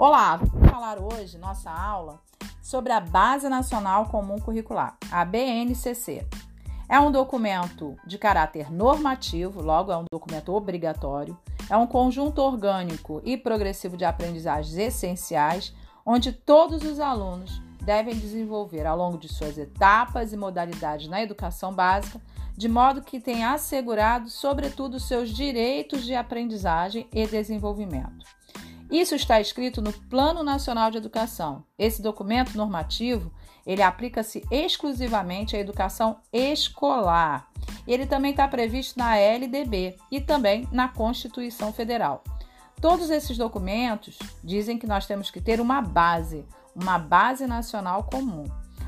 Olá, vamos falar hoje, nossa aula, sobre a Base Nacional Comum Curricular, a BNCC. É um documento de caráter normativo, logo é um documento obrigatório, é um conjunto orgânico e progressivo de aprendizagens essenciais, onde todos os alunos devem desenvolver ao longo de suas etapas e modalidades na educação básica, de modo que tenha assegurado, sobretudo, seus direitos de aprendizagem e desenvolvimento. Isso está escrito no Plano Nacional de Educação. Esse documento normativo, ele aplica-se exclusivamente à educação escolar. Ele também está previsto na LDB e também na Constituição Federal. Todos esses documentos dizem que nós temos que ter uma base, uma base nacional comum.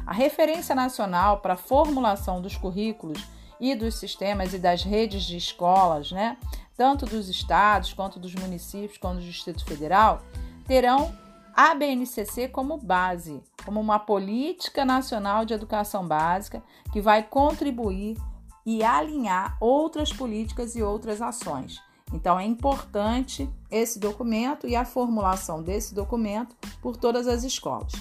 A referência nacional para a formulação dos currículos e dos sistemas e das redes de escolas, né, tanto dos estados quanto dos municípios, quanto do Distrito Federal, terão a BNCC como base, como uma política nacional de educação básica que vai contribuir e alinhar outras políticas e outras ações. Então é importante esse documento e a formulação desse documento por todas as escolas.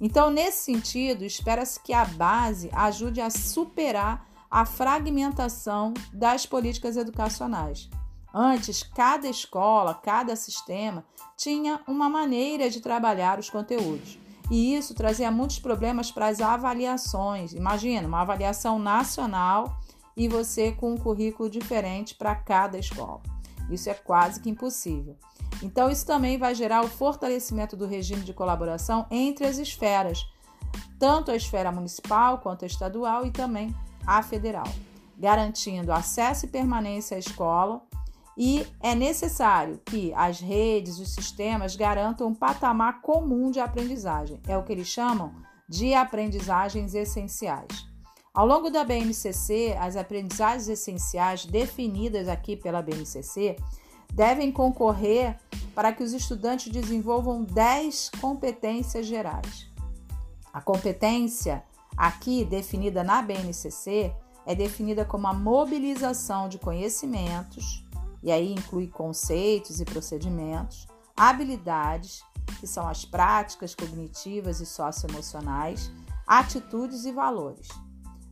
Então, nesse sentido, espera-se que a base ajude a superar a fragmentação das políticas educacionais. Antes, cada escola, cada sistema tinha uma maneira de trabalhar os conteúdos. E isso trazia muitos problemas para as avaliações. Imagina, uma avaliação nacional e você com um currículo diferente para cada escola. Isso é quase que impossível. Então, isso também vai gerar o fortalecimento do regime de colaboração entre as esferas, tanto a esfera municipal quanto a estadual e também a federal, garantindo acesso e permanência à escola. E é necessário que as redes, os sistemas garantam um patamar comum de aprendizagem. É o que eles chamam de aprendizagens essenciais. Ao longo da BNCC, as aprendizagens essenciais definidas aqui pela BNCC devem concorrer para que os estudantes desenvolvam 10 competências gerais. A competência, aqui definida na BNCC, é definida como a mobilização de conhecimentos, e aí inclui conceitos e procedimentos, habilidades, que são as práticas cognitivas e socioemocionais, atitudes e valores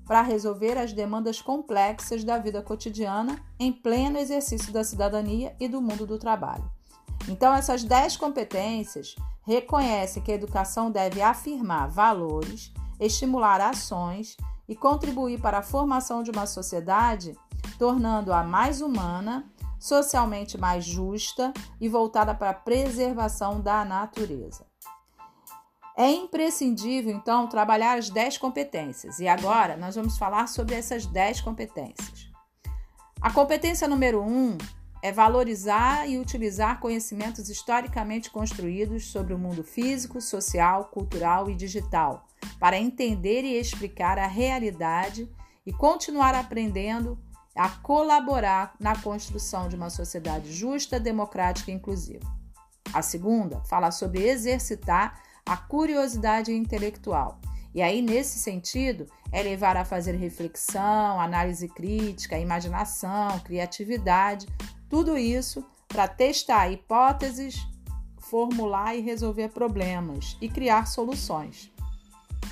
para resolver as demandas complexas da vida cotidiana em pleno exercício da cidadania e do mundo do trabalho. Então, essas 10 competências reconhecem que a educação deve afirmar valores, estimular ações e contribuir para a formação de uma sociedade, tornando-a mais humana, socialmente mais justa e voltada para a preservação da natureza. É imprescindível, então, trabalhar as 10 competências. E agora nós vamos falar sobre essas 10 competências. A competência número 1 um é valorizar e utilizar conhecimentos historicamente construídos sobre o mundo físico, social, cultural e digital, para entender e explicar a realidade e continuar aprendendo a colaborar na construção de uma sociedade justa, democrática e inclusiva. A segunda fala sobre exercitar a curiosidade intelectual. E aí, nesse sentido, é levar a fazer reflexão, análise crítica, imaginação, criatividade, tudo isso para testar hipóteses, formular e resolver problemas e criar soluções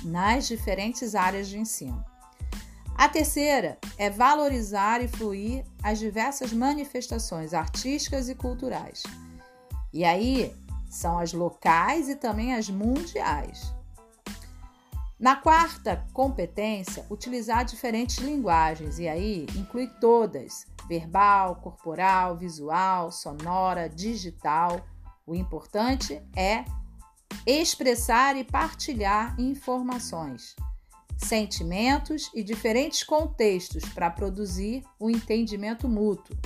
nas diferentes áreas de ensino. A terceira é valorizar e fluir as diversas manifestações artísticas e culturais. E aí são as locais e também as mundiais. Na quarta competência, utilizar diferentes linguagens, e aí inclui todas: verbal, corporal, visual, sonora, digital. O importante é expressar e partilhar informações, sentimentos e diferentes contextos para produzir o entendimento mútuo.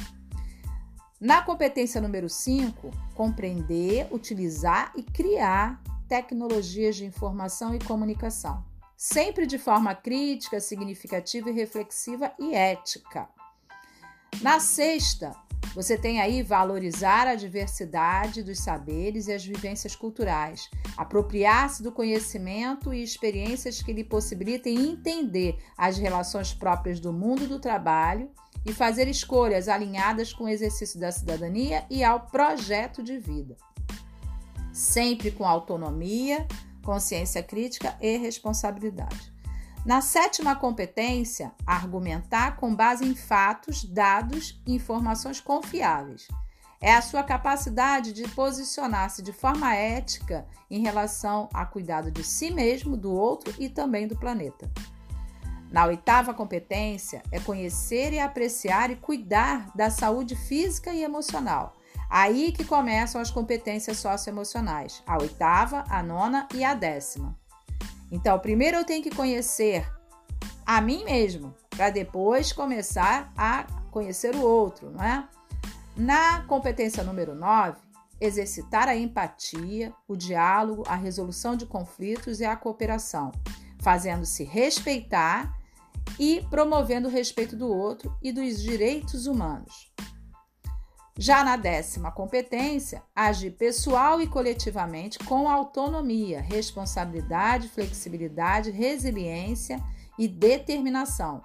Na competência número 5, compreender, utilizar e criar tecnologias de informação e comunicação, sempre de forma crítica, significativa e reflexiva e ética. Na sexta, você tem aí valorizar a diversidade dos saberes e as vivências culturais, apropriar-se do conhecimento e experiências que lhe possibilitem entender as relações próprias do mundo do trabalho e fazer escolhas alinhadas com o exercício da cidadania e ao projeto de vida. sempre com autonomia, consciência crítica e responsabilidade. Na sétima competência, argumentar com base em fatos, dados e informações confiáveis. É a sua capacidade de posicionar-se de forma ética em relação a cuidado de si mesmo, do outro e também do planeta. Na oitava competência, é conhecer e apreciar e cuidar da saúde física e emocional. Aí que começam as competências socioemocionais, a oitava, a nona e a décima. Então, primeiro eu tenho que conhecer a mim mesmo, para depois começar a conhecer o outro, não é? Na competência número 9, exercitar a empatia, o diálogo, a resolução de conflitos e a cooperação, fazendo-se respeitar e promovendo o respeito do outro e dos direitos humanos. Já na décima competência, agir pessoal e coletivamente com autonomia, responsabilidade, flexibilidade, resiliência e determinação,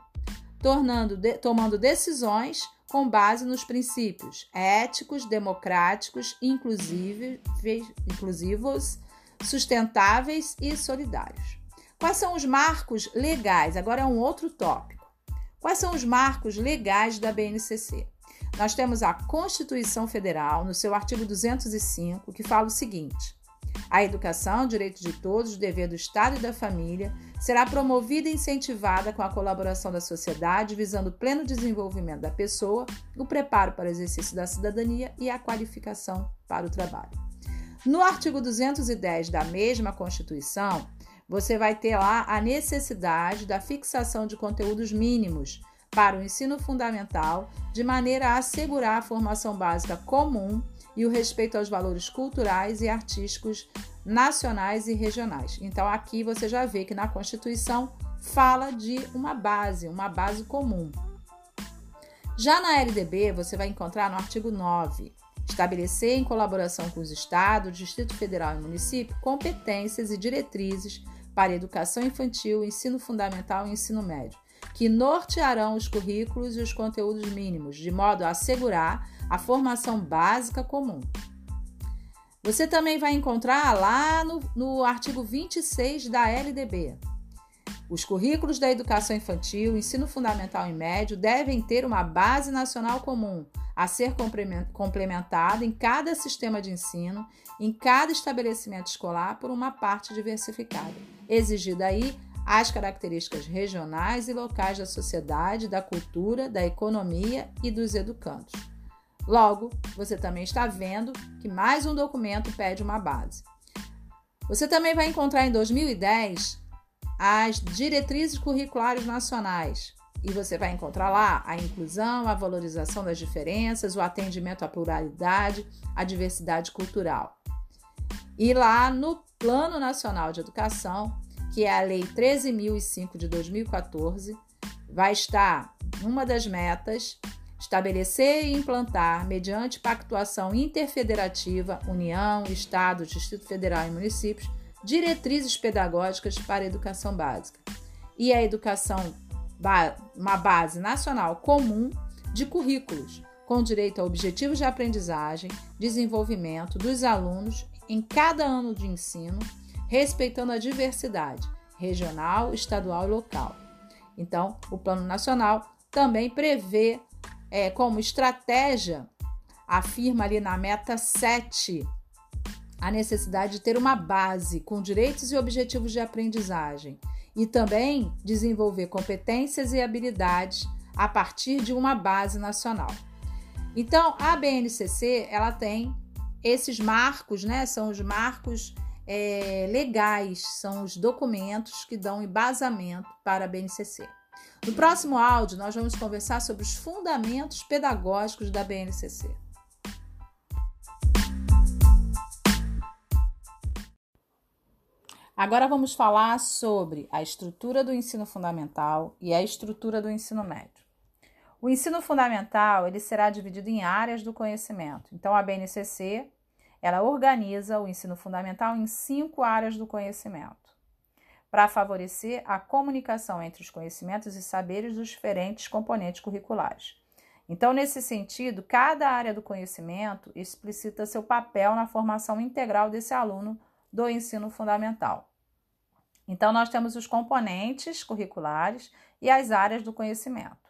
tornando, de, tomando decisões com base nos princípios éticos, democráticos, inclusivos, sustentáveis e solidários. Quais são os marcos legais? Agora é um outro tópico. Quais são os marcos legais da BNCC? Nós temos a Constituição Federal, no seu artigo 205, que fala o seguinte: a educação, direito de todos, dever do Estado e da família, será promovida e incentivada com a colaboração da sociedade, visando o pleno desenvolvimento da pessoa, o preparo para o exercício da cidadania e a qualificação para o trabalho. No artigo 210 da mesma Constituição, você vai ter lá a necessidade da fixação de conteúdos mínimos para o ensino fundamental, de maneira a assegurar a formação básica comum e o respeito aos valores culturais e artísticos nacionais e regionais. Então, aqui você já vê que na Constituição fala de uma base, uma base comum. Já na LDB, você vai encontrar no artigo 9 estabelecer, em colaboração com os estados, Distrito Federal e município, competências e diretrizes para educação infantil, ensino fundamental e ensino médio, que nortearão os currículos e os conteúdos mínimos, de modo a assegurar a formação básica comum. Você também vai encontrar lá no, no artigo 26 da LDB. Os currículos da educação infantil, ensino fundamental e médio devem ter uma base nacional comum, a ser complementada em cada sistema de ensino, em cada estabelecimento escolar, por uma parte diversificada, exigida aí as características regionais e locais da sociedade, da cultura, da economia e dos educandos. Logo, você também está vendo que mais um documento pede uma base. Você também vai encontrar em 2010 as diretrizes curriculares nacionais, e você vai encontrar lá a inclusão, a valorização das diferenças, o atendimento à pluralidade, à diversidade cultural. E lá no Plano Nacional de Educação, que é a Lei 13.005 de 2014, vai estar uma das metas estabelecer e implantar, mediante pactuação interfederativa, União, Estado, Distrito Federal e municípios, diretrizes pedagógicas para a educação básica. E a educação uma base nacional comum de currículos, com direito a objetivos de aprendizagem, desenvolvimento dos alunos em cada ano de ensino, respeitando a diversidade regional, estadual e local. Então, o Plano Nacional também prevê é, como estratégia, afirma ali na meta 7, a necessidade de ter uma base com direitos e objetivos de aprendizagem e também desenvolver competências e habilidades a partir de uma base nacional. Então, a BNCC ela tem esses marcos, né? São os marcos é, legais, são os documentos que dão embasamento para a BNCC. No próximo áudio, nós vamos conversar sobre os fundamentos pedagógicos da BNCC. Agora vamos falar sobre a estrutura do ensino fundamental e a estrutura do ensino médio. O ensino fundamental ele será dividido em áreas do conhecimento. Então a BNCC ela organiza o ensino fundamental em cinco áreas do conhecimento para favorecer a comunicação entre os conhecimentos e saberes dos diferentes componentes curriculares. Então, nesse sentido, cada área do conhecimento explicita seu papel na formação integral desse aluno do ensino fundamental. Então, nós temos os componentes curriculares e as áreas do conhecimento.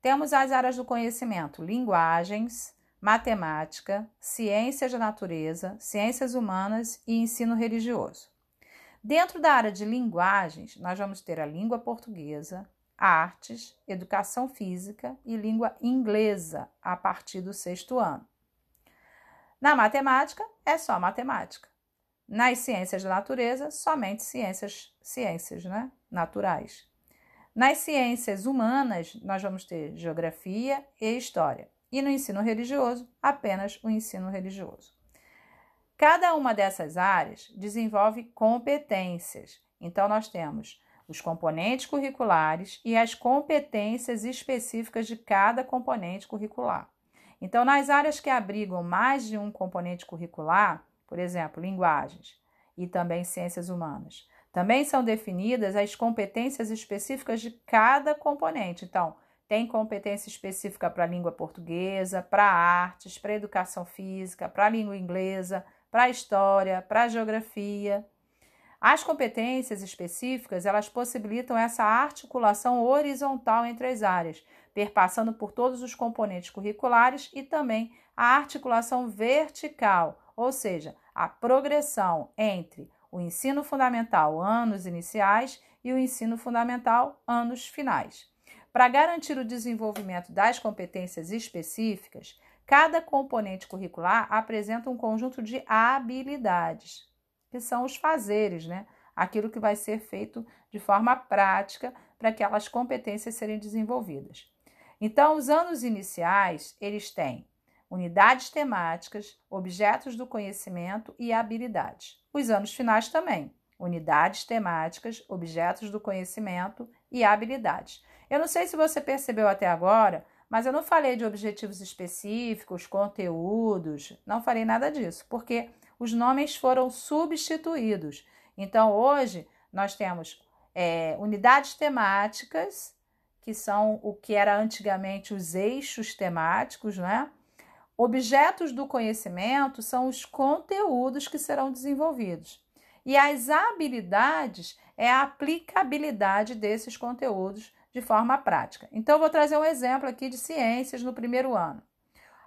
Temos as áreas do conhecimento: linguagens, matemática, ciências da natureza, ciências humanas e ensino religioso. Dentro da área de linguagens, nós vamos ter a língua portuguesa, artes, educação física e língua inglesa a partir do sexto ano. Na matemática, é só matemática. Nas ciências da natureza, somente ciências, ciências né? naturais. Nas ciências humanas, nós vamos ter geografia e história. E no ensino religioso, apenas o ensino religioso. Cada uma dessas áreas desenvolve competências. Então, nós temos os componentes curriculares e as competências específicas de cada componente curricular. Então, nas áreas que abrigam mais de um componente curricular, por exemplo, linguagens e também ciências humanas, também são definidas as competências específicas de cada componente. Então, tem competência específica para a língua portuguesa, para artes, para educação física, para a língua inglesa, para a história, para a geografia. As competências específicas, elas possibilitam essa articulação horizontal entre as áreas, perpassando por todos os componentes curriculares e também a articulação vertical, ou seja, a progressão entre o ensino fundamental anos iniciais e o ensino fundamental anos finais. Para garantir o desenvolvimento das competências específicas, cada componente curricular apresenta um conjunto de habilidades, que são os fazeres, né? Aquilo que vai ser feito de forma prática para aquelas competências serem desenvolvidas. Então, os anos iniciais, eles têm unidades temáticas, objetos do conhecimento e habilidades. Os anos finais também, unidades temáticas, objetos do conhecimento e habilidades. Eu não sei se você percebeu até agora, mas eu não falei de objetivos específicos, conteúdos, não falei nada disso, porque os nomes foram substituídos. Então, hoje, nós temos é, unidades temáticas, que são o que era antigamente os eixos temáticos, né? Objetos do conhecimento são os conteúdos que serão desenvolvidos. E as habilidades é a aplicabilidade desses conteúdos de forma prática. Então, vou trazer um exemplo aqui de ciências no primeiro ano.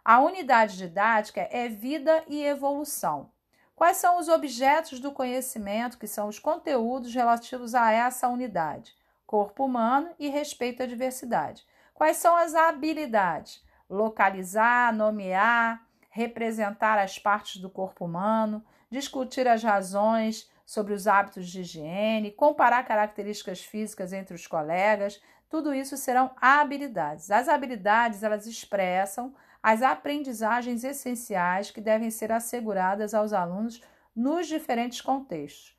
A unidade didática é vida e evolução. Quais são os objetos do conhecimento, que são os conteúdos relativos a essa unidade? Corpo humano e respeito à diversidade. Quais são as habilidades? Localizar, nomear, representar as partes do corpo humano, discutir as razões sobre os hábitos de higiene, comparar características físicas entre os colegas, tudo isso serão habilidades. As habilidades, elas expressam as aprendizagens essenciais que devem ser asseguradas aos alunos nos diferentes contextos.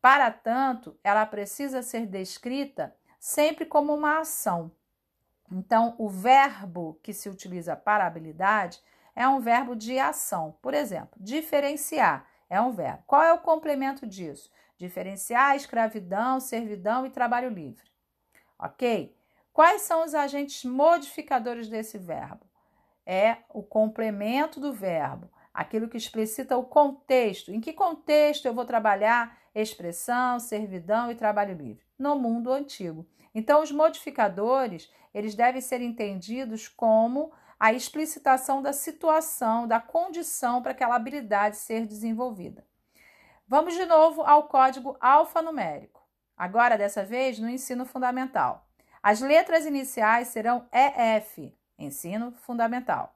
Para tanto, ela precisa ser descrita sempre como uma ação. Então, o verbo que se utiliza para habilidade é um verbo de ação. Por exemplo, diferenciar é um verbo. Qual é o complemento disso? Diferenciar escravidão, servidão e trabalho livre. Ok? Quais são os agentes modificadores desse verbo? é o complemento do verbo, aquilo que explicita o contexto. Em que contexto eu vou trabalhar expressão, servidão e trabalho livre? No mundo antigo. Então, os modificadores, eles devem ser entendidos como a explicitação da situação, da condição para aquela habilidade ser desenvolvida. Vamos de novo ao código alfanumérico. Agora, dessa vez, no ensino fundamental. As letras iniciais serão EF, ensino fundamental.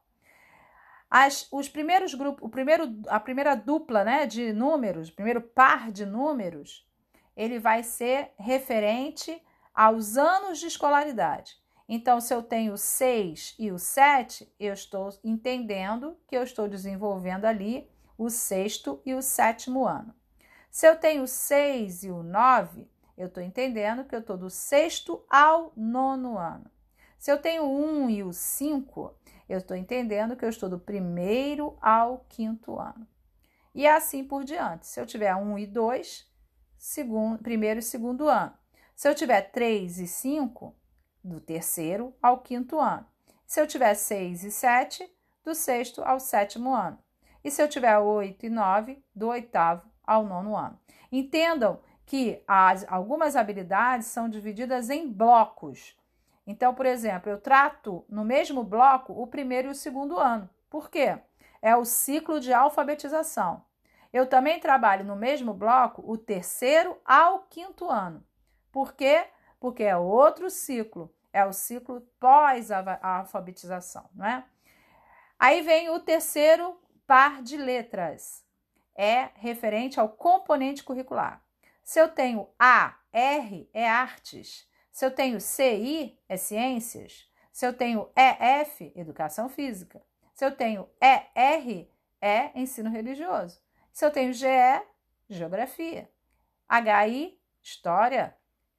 As, os primeiros grupos, o primeiro, a primeira dupla né, de números, o primeiro par de números, ele vai ser referente aos anos de escolaridade. Então, se eu tenho 6 e o 7, eu estou entendendo que eu estou desenvolvendo ali o sexto e o sétimo ano. Se eu tenho 6 e o 9, eu estou entendendo que eu estou do sexto ao nono ano. Se eu tenho um e o cinco, eu estou entendendo que eu estou do primeiro ao quinto ano. E assim por diante. Se eu tiver um e dois, segundo, primeiro e segundo ano. Se eu tiver três e cinco, do terceiro ao quinto ano. Se eu tiver 6 e 7, do sexto ao sétimo ano. E se eu tiver 8 e 9, do oitavo ao nono ano. Entendam que as, algumas habilidades são divididas em blocos. Então, por exemplo, eu trato no mesmo bloco o primeiro e o segundo ano. Por quê? É o ciclo de alfabetização. Eu também trabalho no mesmo bloco o terceiro ao quinto ano. Por quê? Porque é outro ciclo, é o ciclo pós-alfabetização, não é? Aí vem o terceiro par de letras. É referente ao componente curricular. Se eu tenho A, R, é artes. Se eu tenho CI, é ciências. Se eu tenho EF, educação física. Se eu tenho ER, é ensino religioso. Se eu tenho GE, geografia. HI, história.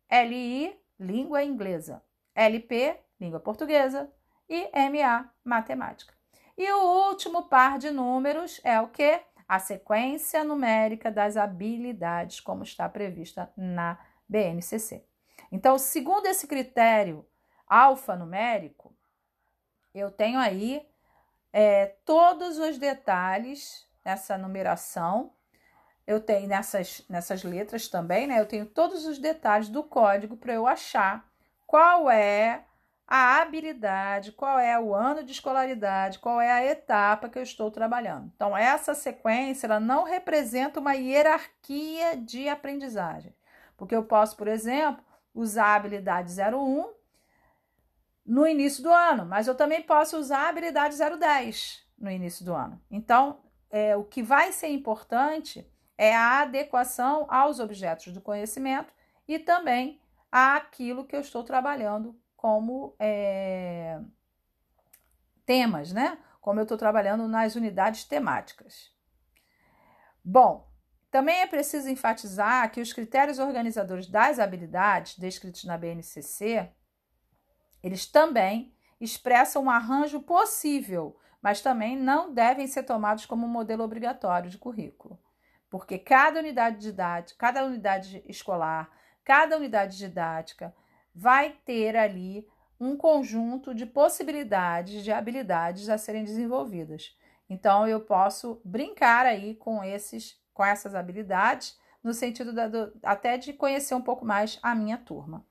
LI, língua inglesa. LP, língua portuguesa. E MA, matemática. E o último par de números é o que? A sequência numérica das habilidades, como está prevista na BNCC. Então, segundo esse critério alfanumérico, eu tenho aí é, todos os detalhes nessa numeração. Eu tenho nessas, nessas letras também, né? Eu tenho todos os detalhes do código para eu achar qual é a habilidade, qual é o ano de escolaridade, qual é a etapa que eu estou trabalhando. Então, essa sequência ela não representa uma hierarquia de aprendizagem, porque eu posso, por exemplo, usar a habilidade 01 no início do ano, mas eu também posso usar a habilidade 010 no início do ano. Então, é, o que vai ser importante é a adequação aos objetos do conhecimento e também àquilo que eu estou trabalhando como é, temas, né? Como eu estou trabalhando nas unidades temáticas. Bom, também é preciso enfatizar que os critérios organizadores das habilidades descritos na BNCC, eles também expressam um arranjo possível, mas também não devem ser tomados como um modelo obrigatório de currículo, porque cada unidade didática, cada unidade escolar, cada unidade didática vai ter ali um conjunto de possibilidades de habilidades a serem desenvolvidas. Então eu posso brincar aí com esses com essas habilidades no sentido da, do, até de conhecer um pouco mais a minha turma.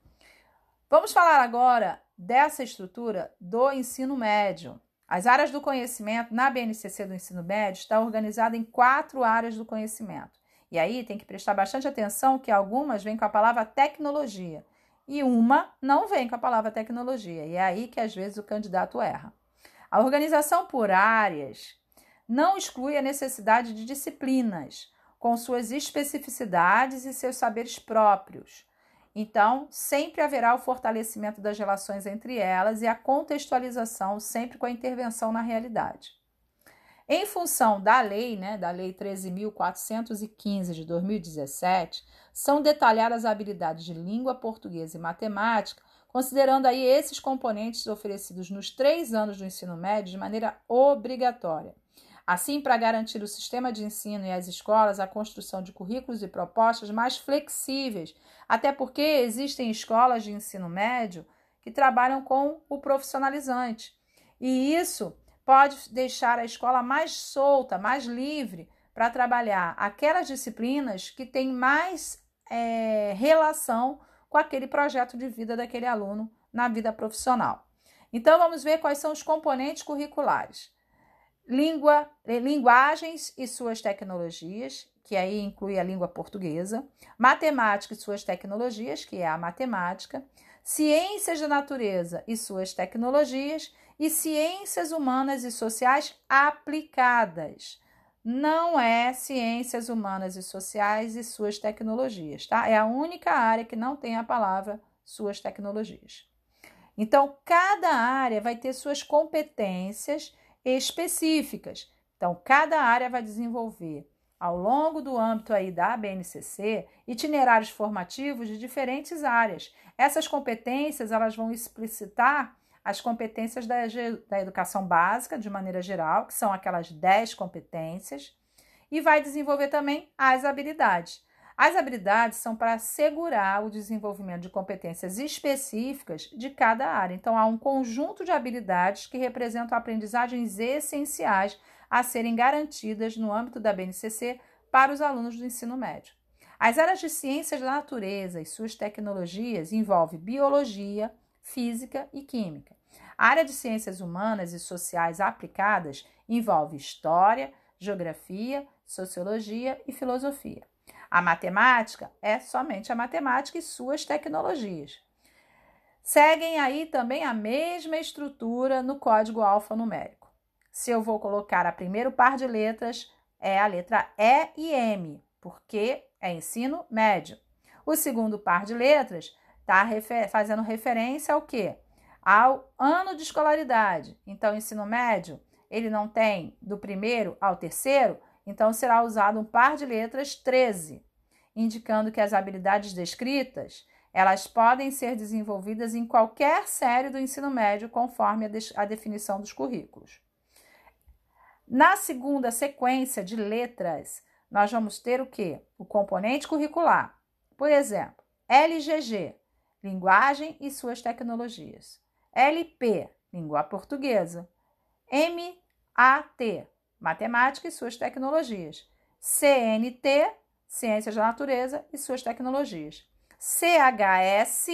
Vamos falar agora dessa estrutura do ensino médio. As áreas do conhecimento na BNCC do ensino médio está organizada em quatro áreas do conhecimento. E aí tem que prestar bastante atenção que algumas vêm com a palavra tecnologia e uma não vem com a palavra tecnologia, e é aí que às vezes o candidato erra. A organização por áreas não exclui a necessidade de disciplinas, com suas especificidades e seus saberes próprios. Então, sempre haverá o fortalecimento das relações entre elas e a contextualização, sempre com a intervenção na realidade. Em função da lei, né, da Lei 13.415 de 2017, são detalhadas habilidades de língua portuguesa e matemática, considerando aí esses componentes oferecidos nos três anos do ensino médio de maneira obrigatória. Assim, para garantir o sistema de ensino e as escolas a construção de currículos e propostas mais flexíveis, até porque existem escolas de ensino médio que trabalham com o profissionalizante. E isso pode deixar a escola mais solta, mais livre para trabalhar aquelas disciplinas que têm mais é, relação com aquele projeto de vida daquele aluno na vida profissional. Então, vamos ver quais são os componentes curriculares. Língua, eh, linguagens e suas tecnologias, que aí inclui a língua portuguesa, matemática e suas tecnologias, que é a matemática, ciências da natureza e suas tecnologias e ciências humanas e sociais aplicadas. Não é ciências humanas e sociais e suas tecnologias, tá? É a única área que não tem a palavra suas tecnologias. Então, cada área vai ter suas competências específicas. Então, cada área vai desenvolver ao longo do âmbito aí da BNCC itinerários formativos de diferentes áreas. Essas competências elas vão explicitar as competências da, da educação básica, de maneira geral, que são aquelas 10 competências, e vai desenvolver também as habilidades. As habilidades são para assegurar o desenvolvimento de competências específicas de cada área. Então, há um conjunto de habilidades que representam aprendizagens essenciais a serem garantidas no âmbito da BNCC para os alunos do ensino médio. As áreas de ciências da natureza e suas tecnologias envolvem biologia, física e química. A área de ciências humanas e sociais aplicadas envolve história, geografia, sociologia e filosofia. A matemática é somente a matemática e suas tecnologias. Seguem aí também a mesma estrutura no código alfanumérico. Se eu vou colocar a primeiro par de letras, é a letra E e M, porque é ensino médio. O segundo par de letras está refer fazendo referência ao quê? Ao ano de escolaridade. Então, ensino médio, ele não tem do primeiro ao terceiro, então será usado um par de letras 13, indicando que as habilidades descritas elas podem ser desenvolvidas em qualquer série do ensino médio, conforme a, de a definição dos currículos. Na segunda sequência de letras, nós vamos ter o que? O componente curricular. Por exemplo, LGG, linguagem e suas tecnologias. LP, língua portuguesa. MAT, matemática e suas tecnologias. CNT, ciências da natureza e suas tecnologias. CHS,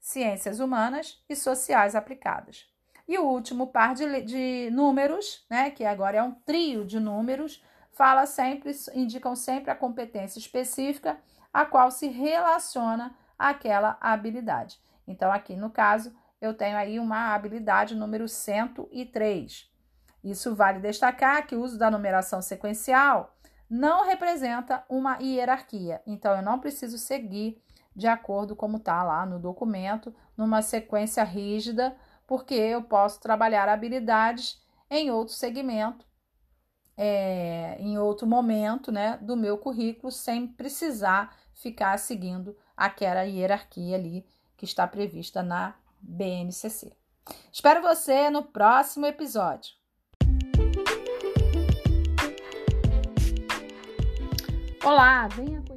ciências humanas e sociais aplicadas. E o último par de, de números, né, que agora é um trio de números, fala sempre, indicam sempre a competência específica a qual se relaciona aquela habilidade. Então, aqui no caso, eu tenho aí uma habilidade número 103. Isso vale destacar que o uso da numeração sequencial não representa uma hierarquia, então eu não preciso seguir de acordo como está lá no documento, numa sequência rígida, porque eu posso trabalhar habilidades em outro segmento, é, em outro momento né, do meu currículo, sem precisar ficar seguindo aquela hierarquia ali que está prevista na BNCC. Espero você no próximo episódio. Olá, venha conhecer.